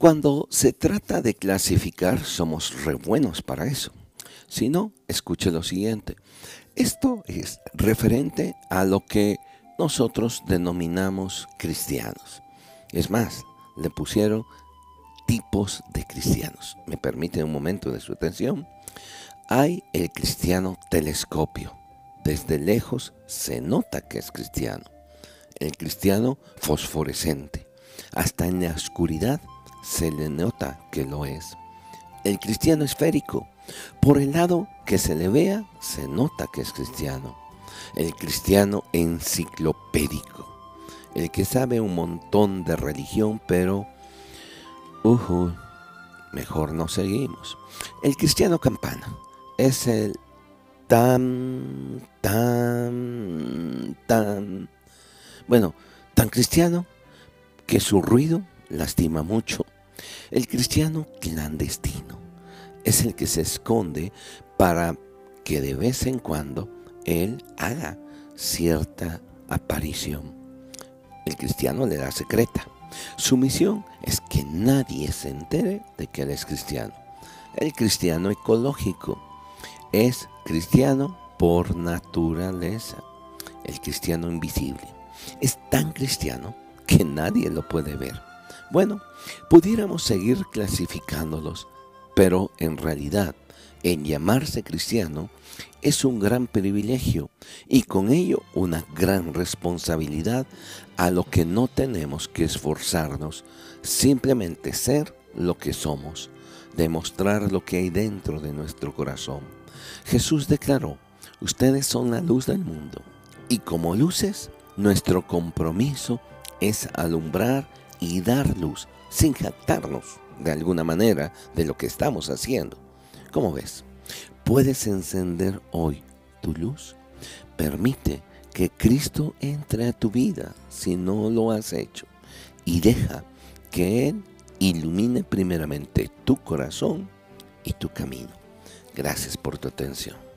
Cuando se trata de clasificar, somos re buenos para eso. Si no, escuche lo siguiente. Esto es referente a lo que nosotros denominamos cristianos. Es más, le pusieron tipos de cristianos. ¿Me permite un momento de su atención? Hay el cristiano telescopio. Desde lejos se nota que es cristiano. El cristiano fosforescente. Hasta en la oscuridad se le nota que lo es. El cristiano esférico. Por el lado que se le vea, se nota que es cristiano. El cristiano enciclopédico. El que sabe un montón de religión, pero... Mejor no seguimos. El cristiano campana es el tan, tan, tan... Bueno, tan cristiano que su ruido lastima mucho. El cristiano clandestino es el que se esconde para que de vez en cuando él haga cierta aparición. El cristiano le da secreta. Su misión es que nadie se entere de que él es cristiano. El cristiano ecológico es cristiano por naturaleza. El cristiano invisible es tan cristiano que nadie lo puede ver. Bueno, pudiéramos seguir clasificándolos, pero en realidad, en llamarse cristiano es un gran privilegio y con ello una gran responsabilidad a lo que no tenemos que esforzarnos, simplemente ser lo que somos, demostrar lo que hay dentro de nuestro corazón. Jesús declaró, ustedes son la luz del mundo y como luces, nuestro compromiso es alumbrar y dar luz sin jactarnos de alguna manera de lo que estamos haciendo. ¿Cómo ves? ¿Puedes encender hoy tu luz? Permite que Cristo entre a tu vida si no lo has hecho y deja que Él ilumine primeramente tu corazón y tu camino. Gracias por tu atención.